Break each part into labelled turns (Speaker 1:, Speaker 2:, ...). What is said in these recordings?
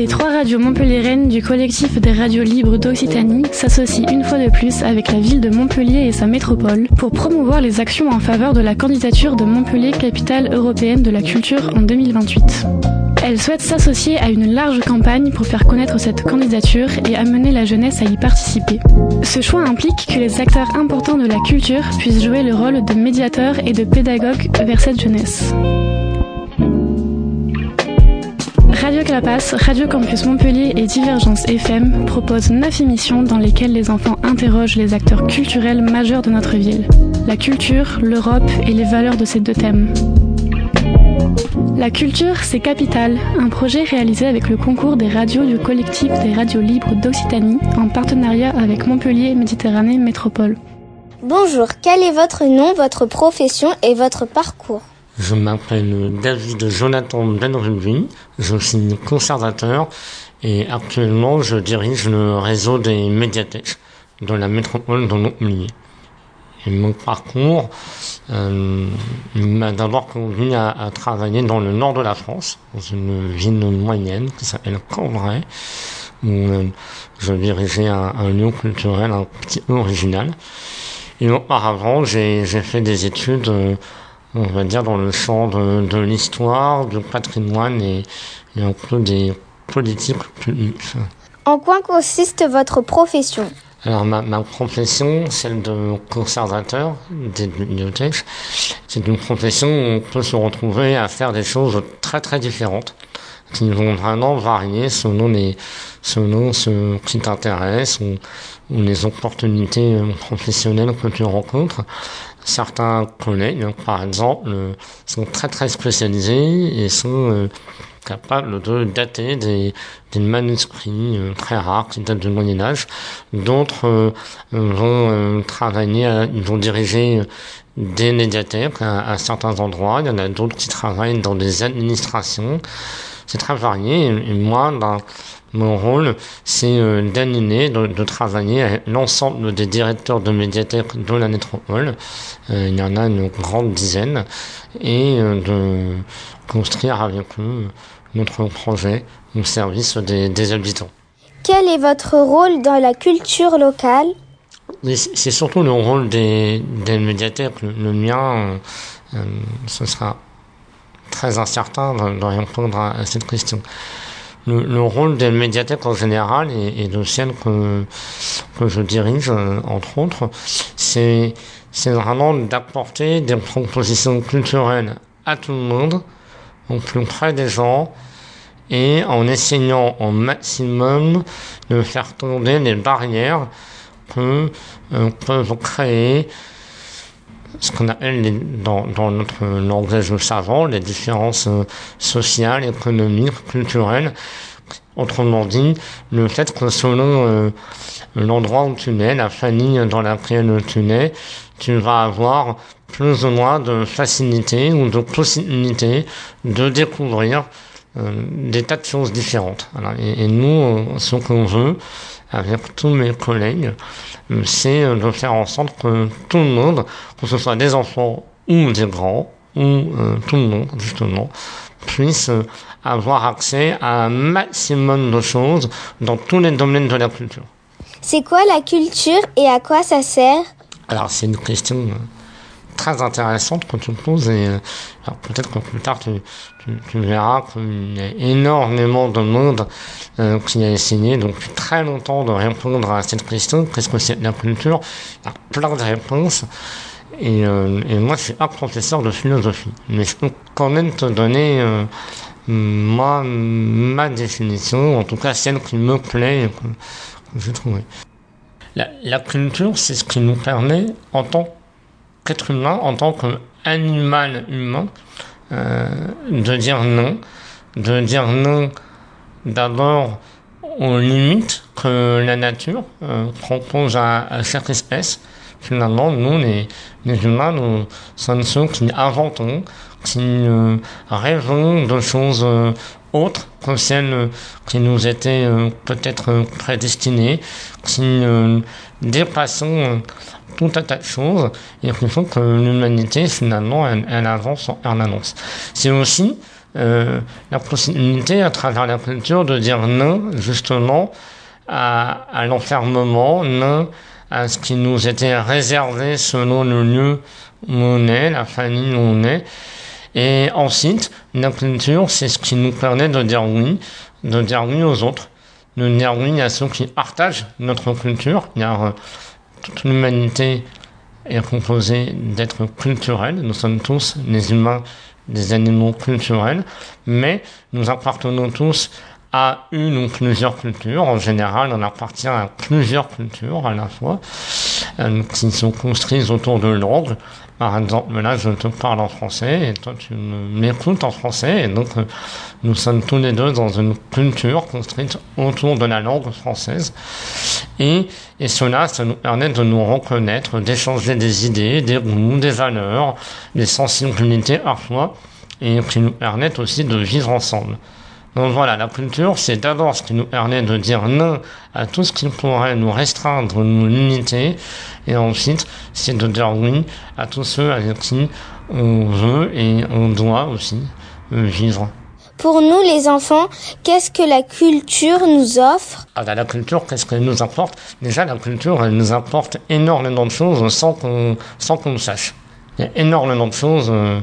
Speaker 1: Les trois radios montpelliéraines du collectif des radios libres d'Occitanie s'associent une fois de plus avec la ville de Montpellier et sa métropole pour promouvoir les actions en faveur de la candidature de Montpellier capitale européenne de la culture en 2028. Elles souhaitent s'associer à une large campagne pour faire connaître cette candidature et amener la jeunesse à y participer. Ce choix implique que les acteurs importants de la culture puissent jouer le rôle de médiateurs et de pédagogues vers cette jeunesse. Radio Clapas, Radio Campus Montpellier et Divergence FM proposent 9 émissions dans lesquelles les enfants interrogent les acteurs culturels majeurs de notre ville. La culture, l'Europe et les valeurs de ces deux thèmes. La culture, c'est Capital, un projet réalisé avec le concours des radios du collectif des radios libres d'Occitanie en partenariat avec Montpellier Méditerranée Métropole.
Speaker 2: Bonjour, quel est votre nom, votre profession et votre parcours?
Speaker 3: Je m'appelle David Jonathan Benrubin, je suis conservateur et actuellement je dirige le réseau des médiathèques de la métropole de Montpellier. Mon parcours euh, m'a d'abord conduit à, travailler dans le nord de la France, dans une ville moyenne qui s'appelle Cambrai, où euh, je dirigeais un, un, lieu culturel un petit peu original. Et auparavant, j'ai fait des études, euh, on va dire, dans le champ de, de l'histoire, du patrimoine et, et un peu des politiques publiques.
Speaker 2: En quoi consiste votre profession?
Speaker 3: Alors ma, ma profession, celle de conservateur des bibliothèques, c'est une profession où on peut se retrouver à faire des choses très très différentes, qui vont vraiment varier selon les selon ce qui t'intéresse ou, ou, les opportunités professionnelles que tu rencontres. Certains collègues, par exemple, sont très très spécialisés et sont euh, capable de dater des, des manuscrits euh, très rares qui datent du Moyen Âge. D'autres euh, vont euh, travailler, ils vont diriger des médiathèques à, à, certains endroits. Il y en a d'autres qui travaillent dans des administrations. C'est très varié. Et, et moi, mon rôle, c'est euh, d'animer, de, de, travailler avec l'ensemble des directeurs de médiathèques de la métropole. Euh, il y en a une grande dizaine. Et euh, de construire avec eux notre projet au service des, des habitants.
Speaker 2: Quel est votre rôle dans la culture locale?
Speaker 3: C'est surtout le rôle des, des médiathèques. Le, le mien, ce sera très incertain de, de répondre à, cette question. Le, le, rôle des médiathèques en général et, de celles que, je dirige, entre autres, c'est vraiment d'apporter des propositions culturelles à tout le monde, au plus près des gens, et en essayant au maximum de faire tomber les barrières que euh, peuvent créer ce qu'on appelle dans, dans, notre langage savant les différences euh, sociales, économiques, culturelles. Autrement dit, le fait que selon euh, l'endroit où tu nais, la famille dans laquelle tu nais, tu vas avoir plus ou moins de facilité ou de possibilité de découvrir des tas de choses différentes. Et, et, nous, ce qu'on veut, avec tous mes collègues, c'est de faire en sorte que tout le monde, que ce soit des enfants ou des grands, ou euh, tout le monde, justement, puisse avoir accès à un maximum de choses dans tous les domaines de la culture.
Speaker 2: C'est quoi la culture et à quoi ça sert?
Speaker 3: Alors, c'est une question très intéressante que tu me poses et euh, peut-être que plus tard tu, verras qu'il y a énormément de monde euh, qui a essayé depuis très longtemps de répondre à cette question qu'est-ce que c'est la culture il y a plein de réponses et, euh, moi je suis un professeur de philosophie. Mais je peux quand même te donner euh, moi ma définition en tout cas celle qui me plaît que, que j'ai trouvé la, la culture c'est ce qui nous permet en tant qu'être humain, en tant qu'animal humain, euh, de dire non, de dire non d'abord aux limites que la nature euh, propose à, à, chaque espèce. Finalement, nous, les, les humains, nous sommes ceux qui inventons, qui euh, rêvons de choses autres que celles qui nous étaient peut-être prédestinées, qui dépassons tout un tas de choses et qui font que l'humanité, finalement, elle, avance en avance. C'est aussi la possibilité, à travers la culture, de dire non, justement, à, à l'enfermement, non à ce qui nous était réservé selon le lieu où on est, la famille où on est. Et ensuite, la culture, c'est ce qui nous permet de dire oui, de dire oui aux autres, de dire oui à ceux qui partagent notre culture, car euh, toute l'humanité est composée d'êtres culturels. Nous sommes tous, les humains, des animaux culturels, mais nous appartenons tous à une ou plusieurs cultures. En général, on appartient à plusieurs cultures à la fois, euh, qui sont construites autour de langues. Par exemple, là, je te parle en français et toi, tu m'écoutes en français. Et donc, euh, nous sommes tous les deux dans une culture construite autour de la langue française. Et, et cela, ça nous permet de nous reconnaître, d'échanger des idées, des goûts, des valeurs, des sensibilités parfois, et qui nous permettent aussi de vivre ensemble. Donc voilà, la culture, c'est d'abord ce qui nous permet de dire non à tout ce qui pourrait nous restreindre, nous limiter, et ensuite, c'est de dire oui à tous ceux avec qui on veut et on doit aussi vivre.
Speaker 2: Pour nous, les enfants, qu'est-ce que la culture nous offre?
Speaker 3: Ah ben, La culture, qu'est-ce qu'elle nous apporte? Déjà, la culture, elle nous apporte énormément de choses sans qu'on sans qu'on le sache. Il y a énormément de choses... Euh,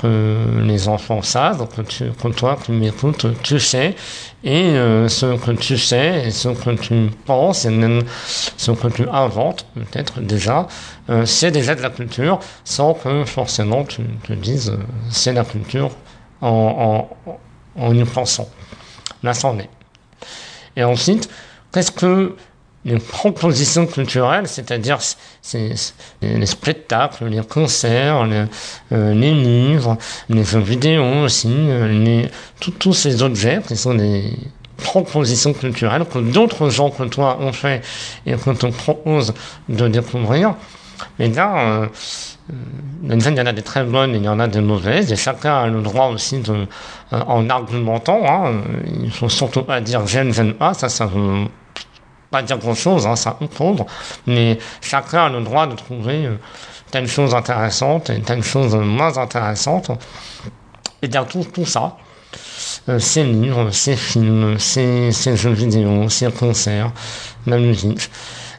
Speaker 3: que les enfants savent, que, tu, que toi qui m'écoutes, tu sais, et euh, ce que tu sais, et ce que tu penses, et même ce que tu inventes, peut-être déjà, euh, c'est déjà de la culture, sans que forcément tu te dises euh, c'est la culture en, en, en y pensant. Là, c'en est. Et ensuite, qu'est-ce que les propositions culturelles, c'est-à-dire les spectacles, les concerts, les, euh, les, livres, les jeux vidéo aussi, euh, tous ces objets qui sont des propositions culturelles que d'autres gens que toi ont fait et que te proposent de découvrir. Mais là, euh, il y en a des très bonnes et il y en a des mauvaises, et chacun a le droit aussi de, en argumentant, hein, il faut surtout pas dire j'aime, j'aime pas, ça, ça pas dire grand-chose, hein, ça comprendre, mais chacun a le droit de trouver euh, telle chose intéressante et telle chose moins intéressante. Et dans tout, tout ça, euh, ces livres, ces films, ces, ces, jeux vidéo, ces concerts, la musique,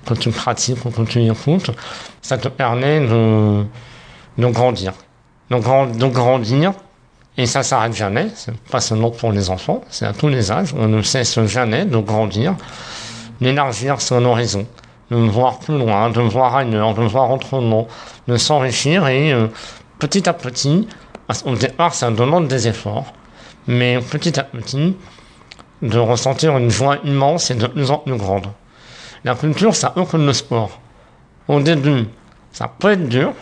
Speaker 3: que tu pratiques ou que tu écoutes, ça te permet de, de grandir. De, de grandir, et ça s'arrête jamais, c'est pas seulement pour les enfants, c'est à tous les âges, on ne cesse jamais de grandir d'élargir son horizon, de voir plus loin, de voir ailleurs, de voir autrement, de s'enrichir et euh, petit à petit, au départ ça demande des efforts, mais petit à petit, de ressentir une joie immense et de plus en plus grande. La culture, ça peu comme le sport. Au début, ça peut être dur,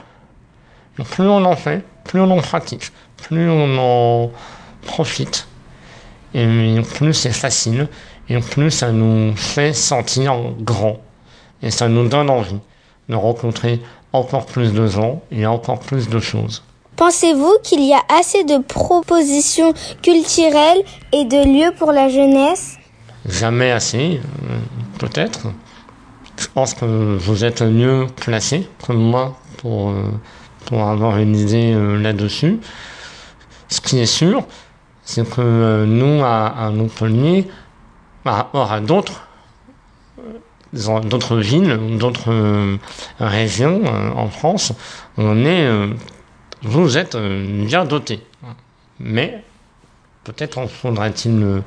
Speaker 3: mais plus on en fait, plus on en pratique, plus on en profite, et plus c'est facile, et plus ça nous fait sentir grand. Et ça nous donne envie de rencontrer encore plus de gens et encore plus de choses.
Speaker 2: Pensez-vous qu'il y a assez de propositions culturelles et de lieux pour la jeunesse?
Speaker 3: Jamais assez, euh, peut-être. Je pense que vous êtes mieux placé que moi pour, euh, pour avoir une idée euh, là-dessus. Ce qui est sûr, c'est que nous, à, à Montpellier, par rapport à d'autres euh, d'autres villes, d'autres euh, régions euh, en France, on est, vous êtes bien doté. Mais peut-être en faudrait-il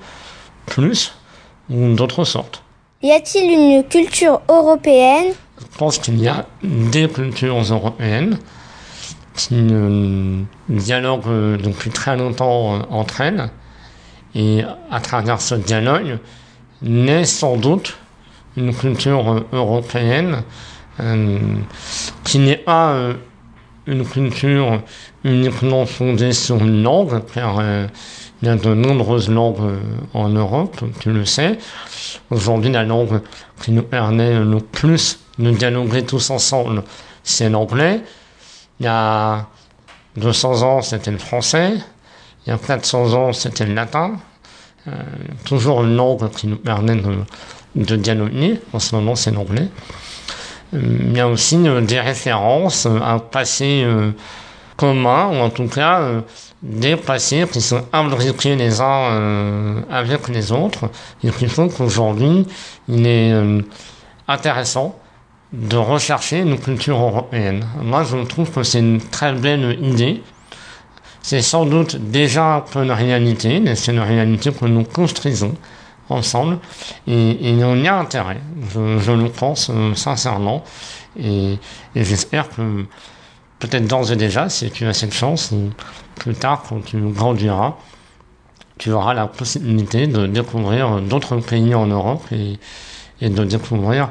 Speaker 3: plus ou d'autres sortes.
Speaker 2: Y a-t-il une culture européenne?
Speaker 3: Je pense qu'il y a des cultures européennes qui dialoguent depuis très longtemps entre elles. Et à travers ce dialogue, naît sans doute une culture européenne euh, qui n'est pas euh, une culture uniquement fondée sur une langue, car euh, il y a de nombreuses langues en Europe, tu le sais. Aujourd'hui, la langue qui nous permet le plus de dialoguer tous ensemble, c'est l'anglais. Il y a 200 ans, c'était le français. Il y a 400 ans, c'était le latin. Toujours une langue qui nous permet de, de dialoguer. En ce moment, c'est l'anglais. Il y a aussi des références à un passé commun, ou en tout cas des passés qui sont imbriqués les uns avec les autres, et qui font qu'aujourd'hui, il est intéressant de rechercher une culture européenne. Moi, je trouve que c'est une très belle idée. C'est sans doute déjà une réalité, mais c'est une réalité que nous construisons ensemble, et, il y a intérêt. Je, le pense euh, sincèrement, et, j'espère que peut-être d'ores et déjà, si tu as cette chance, plus tard, quand tu grandiras, tu auras la possibilité de découvrir d'autres pays en Europe et, et de découvrir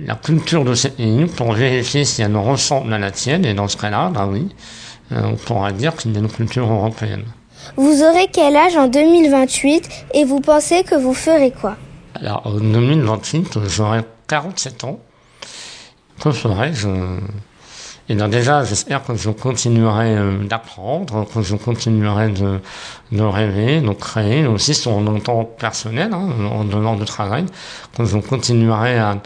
Speaker 3: la culture de cette pays pour vérifier si elle ressemble à la tienne, et dans ce cas-là, bah oui, on pourra dire qu'il y a une culture européenne.
Speaker 2: Vous aurez quel âge en 2028 et vous pensez que vous ferez quoi?
Speaker 3: Alors, en 2028, j'aurai 47 ans. Que ferai-je et donc déjà, j'espère que je continuerai euh, d'apprendre, que je continuerai de, de rêver, de créer, aussi sur mon temps personnel, hein, en dehors du travail, que je continuerai à,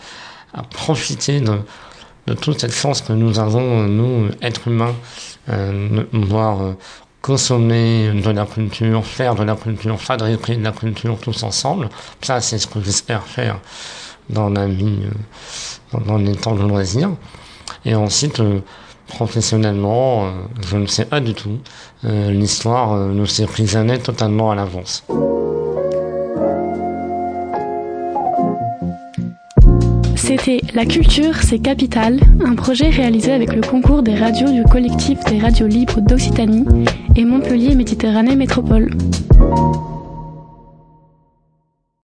Speaker 3: à profiter de, de, toute cette chance que nous avons, nous, êtres humains, euh, de euh, consommer de la culture, faire de la culture, fabriquer de la culture tous ensemble. Ça, c'est ce que j'espère faire dans la vie, euh, dans les temps de loisirs. Et ensuite, euh, professionnellement, je ne sais pas du tout. L'histoire ne s'est pris jamais totalement à l'avance.
Speaker 1: C'était La culture, c'est capital, un projet réalisé avec le concours des radios du collectif des radios libres d'Occitanie et Montpellier Méditerranée Métropole.